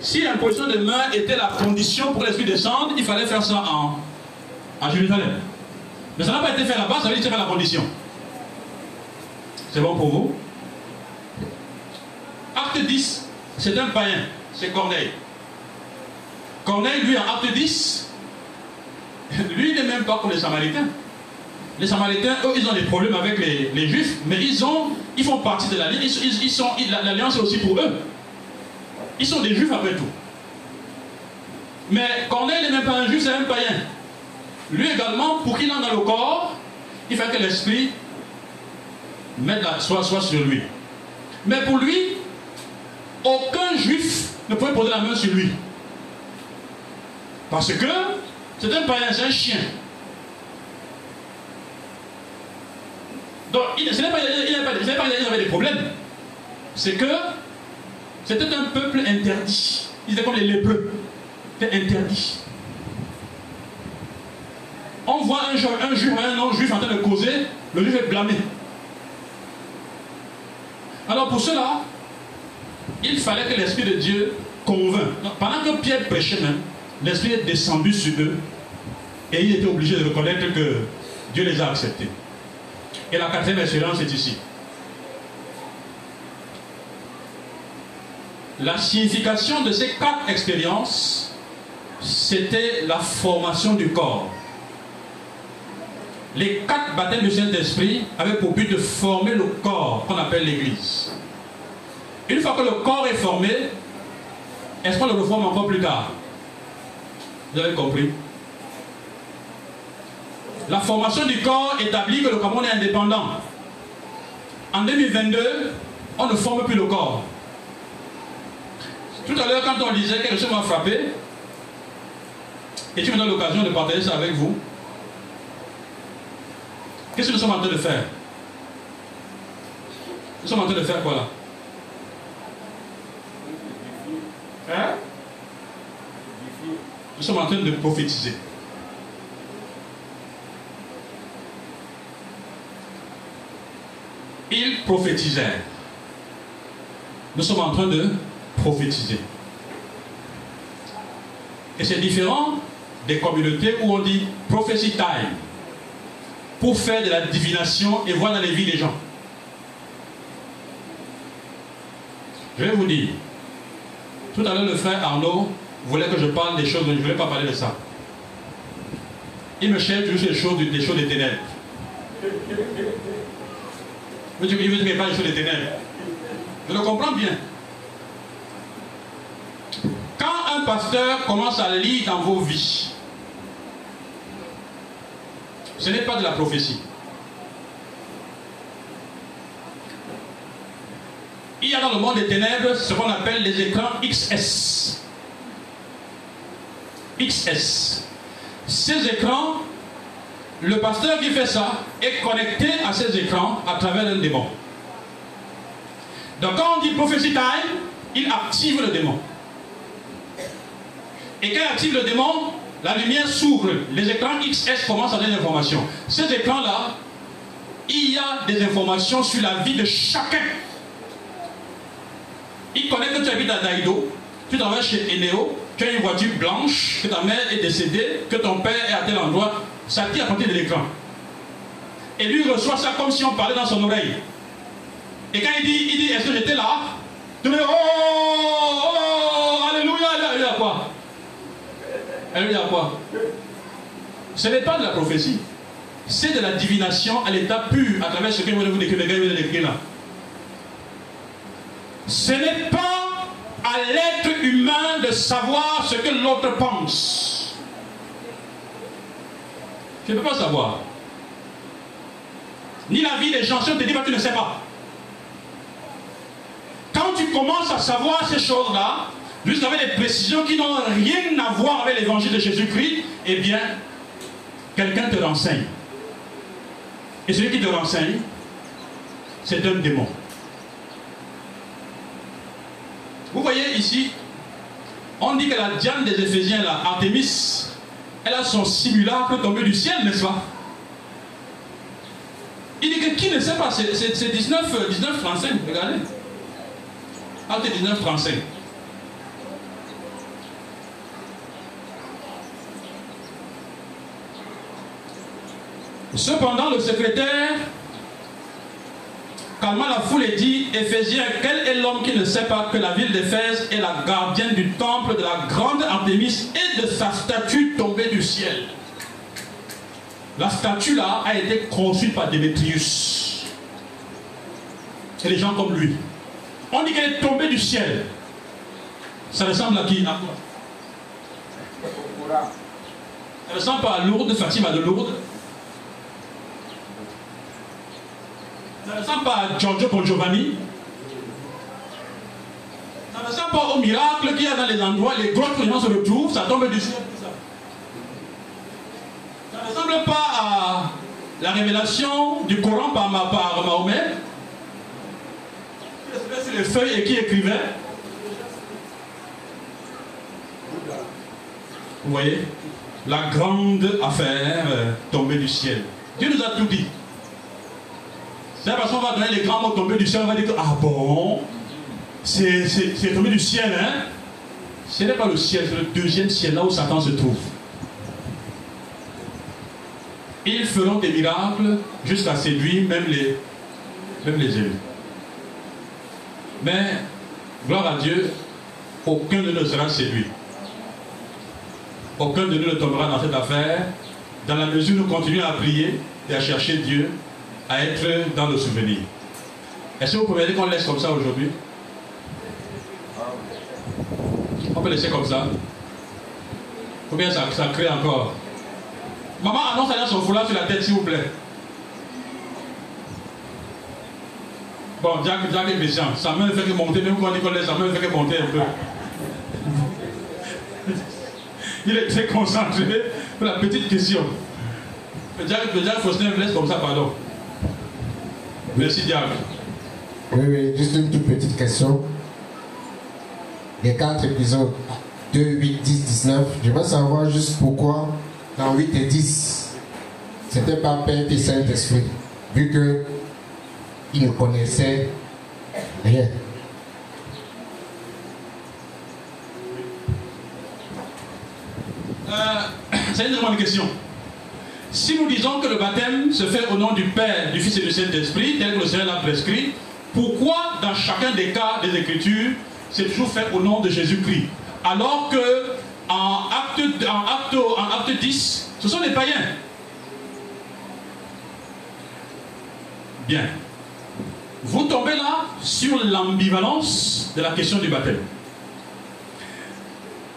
si l'imposition de main était la condition pour l'esprit descendre, il fallait faire ça en, en Jérusalem. Mais ça n'a pas été fait là-bas, ça veut dire que c'est la condition. C'est bon pour vous? Acte 10, c'est un païen, c'est Corneille. Corneille, lui, en acte 10, lui n'est même pas comme les Samaritains. Les Samaritains, eux, ils ont des problèmes avec les, Juifs, mais ils, ont, ils font partie de l'alliance. Ils, l'alliance est aussi pour eux. Ils sont des Juifs après tout. Mais Corneille n'est même pas un Juif, c'est un païen. Lui également, pour qu'il entre dans le corps, il fait que l'esprit mette la, soit, sur lui. Mais pour lui, aucun juif ne pouvait poser la main sur lui. Parce que c'est un païen, c'est un chien. Donc, ce n'est pas qu'il avait des problèmes. C'est que c'était un peuple interdit. Ils étaient comme les lépreux. C'était interdit. On voit un, jour, un juif, un non-juif en train de causer, le juif est blâmé. Alors pour cela, il fallait que l'Esprit de Dieu convainc. Pendant que Pierre prêchait même, l'Esprit est descendu sur eux et il était obligé de reconnaître que Dieu les a acceptés. Et la quatrième expérience est ici. La signification de ces quatre expériences, c'était la formation du corps. Les quatre baptêmes du Saint-Esprit avaient pour but de former le corps qu'on appelle l'Église. Une fois que le corps est formé, est-ce qu'on le reforme encore plus tard? Vous avez compris? La formation du corps établit que le Cameroun est indépendant. En 2022, on ne forme plus le corps. Tout à l'heure, quand on disait quelque chose m'a frappé, et tu me donnes l'occasion de partager ça avec vous, qu'est-ce que nous sommes en train de faire? Nous sommes en train de faire quoi là? Hein? Nous sommes en train de prophétiser. Ils prophétisèrent. Nous sommes en train de prophétiser. Et c'est différent des communautés où on dit prophecy time pour faire de la divination et voir dans les vies des gens. Je vais vous dire, tout à l'heure le frère Arnaud voulait que je parle des choses, mais je ne voulais pas parler de ça. Il me cherche juste les choses, des choses des ténèbres. Il veut dire qu'il parle des choses des ténèbres. Je le comprends bien. Quand un pasteur commence à lire dans vos vies, ce n'est pas de la prophétie. Il y a dans le monde des ténèbres ce qu'on appelle les écrans XS. XS. Ces écrans, le pasteur qui fait ça est connecté à ces écrans à travers un démon. Donc quand on dit prophétie time, il active le démon. Et quand il active le démon, la lumière s'ouvre. Les écrans XS commencent à donner des informations. Ces écrans-là, il y a des informations sur la vie de chacun. Il connaît que tu habites à Daïdo, tu travailles chez Eneo, tu as une voiture blanche, que ta mère est décédée, que ton père est à tel endroit. Ça tire à partir de l'écran. Et lui reçoit ça comme si on parlait dans son oreille. Et quand il dit, il dit, est-ce que j'étais là? Me dis, oh, oh, oh, alléluia, alléluia, quoi Alléluia, quoi? Ce n'est pas de la prophétie. C'est de la divination à l'état pur, à travers ce que vous décrire, décrire là. Ce n'est pas à l'être humain de savoir ce que l'autre pense. Tu ne peux pas savoir. Ni la vie des gens. Si on te dit, tu ne sais pas. Quand tu commences à savoir ces choses-là, jusqu'à avec des précisions qui n'ont rien à voir avec l'évangile de Jésus-Christ, eh bien, quelqu'un te renseigne. Et celui qui te renseigne, c'est un démon. Vous voyez ici, on dit que la Diane des Éphésiens, là, Artemis, elle a son simulacre tombé du ciel, n'est-ce pas? Il dit que qui ne sait pas, c'est 19, 19, 35, regardez. Acte 19, 35. Cependant, le secrétaire calma la foule et dit Éphésiens, quel est l'homme qui ne sait pas que la ville d'Éphèse est la gardienne du temple de la grande Artémis et de sa statue tombée du ciel? La statue là a été construite par Démétrius. Et les gens comme lui. On dit qu'elle est tombée du ciel. Ça ressemble à qui? À Ça ressemble pas à Lourdes, Fatima de Lourdes. Ça ne ressemble pas à Giorgio Bon Giovanni. Ça ne ressemble pas au miracle qu'il y a dans les endroits, les grottes où les se retrouvent, ça tombe du ciel. Ça ne ressemble pas à la révélation du Coran par, par Mahomet, qui sur les feuilles et qui écrivait. Vous voyez La grande affaire euh, tombée du ciel. Dieu nous a tout dit. C'est parce qu'on va donner les grands mots tombés du ciel, on va dire que, ah bon, c'est tombé du ciel, hein? Ce n'est pas le ciel, c'est le deuxième ciel, là où Satan se trouve. Ils feront des miracles jusqu'à séduire même les, même les élus. Mais, gloire à Dieu, aucun de nous ne sera séduit. Aucun de nous ne tombera dans cette affaire, dans la mesure où nous continuons à prier et à chercher Dieu à être dans le souvenir. Est-ce que vous pouvez dire qu'on laisse comme ça aujourd'hui? On peut laisser comme ça Ou bien ça, ça crée encore Maman annonce à son foulard sur la tête, s'il vous plaît. Bon, Jack, Jack est méchant. Sa main ne fait que monter, même quand sa main ne fait que monter un peu. Il est très concentré pour la petite question. Le Jack Faustin me laisse comme ça, pardon. Merci Diable. Oui, oui, juste une toute petite question. Les quatre épisodes 2, 8, 10, 19, je veux savoir juste pourquoi dans 8 et 10, c'était pas Père et Saint-Esprit, vu que il ne connaissait rien. Euh, c'est une bonne question. Si nous disons que le baptême se fait au nom du Père, du Fils et du Saint-Esprit, tel que le Seigneur l'a prescrit, pourquoi dans chacun des cas des Écritures, c'est toujours fait au nom de Jésus-Christ? Alors que en acte, en, acte, 10, ce sont des païens. Bien. Vous tombez là sur l'ambivalence de la question du baptême.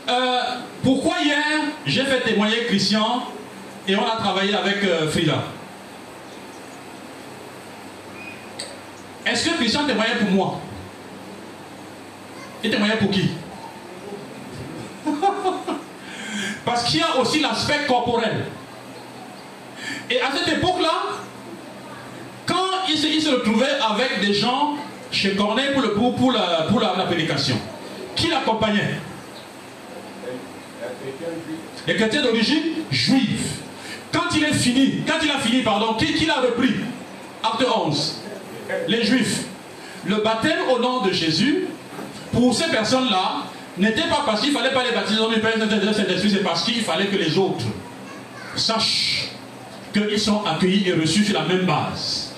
Euh, pourquoi hier j'ai fait témoigner Christian et on a travaillé avec euh, Frida. Est-ce que Christian témoignait pour moi? Il témoignait pour qui? Parce qu'il y a aussi l'aspect corporel. Et à cette époque-là, quand il se, retrouvait avec des gens chez Corneille pour, la, pour la, prédication, qui l'accompagnait? Les chrétiens d'origine juive. Il est fini, quand il a fini, pardon, qui, l'a repris? Acte 11. Les Juifs. Le baptême au nom de Jésus, pour ces personnes-là, n'était pas parce qu'il ne fallait pas les baptiser au nom du Père Saint-Esprit, c'est parce qu'il fallait que les autres sachent qu'ils sont accueillis et reçus sur la même base.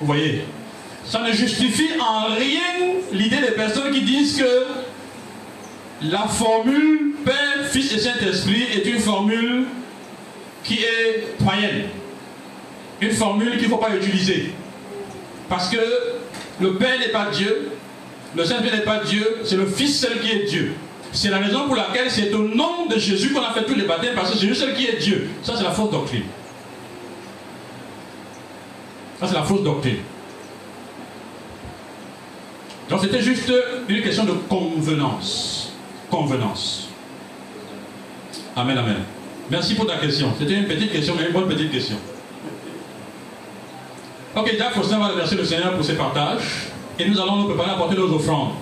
Vous voyez? Ça ne justifie en rien l'idée des personnes qui disent que la formule Père, Fils et Saint-Esprit est une formule qui est païenne. Une formule qu'il ne faut pas utiliser. Parce que le Père n'est pas Dieu, le Saint-Père n'est pas Dieu, c'est le Fils seul qui est Dieu. C'est la raison pour laquelle c'est au nom de Jésus qu'on a fait tous les baptêmes, parce que c'est juste seul qui est Dieu. Ça, c'est la fausse doctrine. Ça, c'est la fausse doctrine. Donc, c'était juste une question de convenance. Convenance. Amen, amen. Merci pour ta question. C'était une petite question, mais une bonne petite question. Ok, Jacques Faustin va remercier le Seigneur pour ses partages. Et nous allons nous préparer à porter nos offrandes.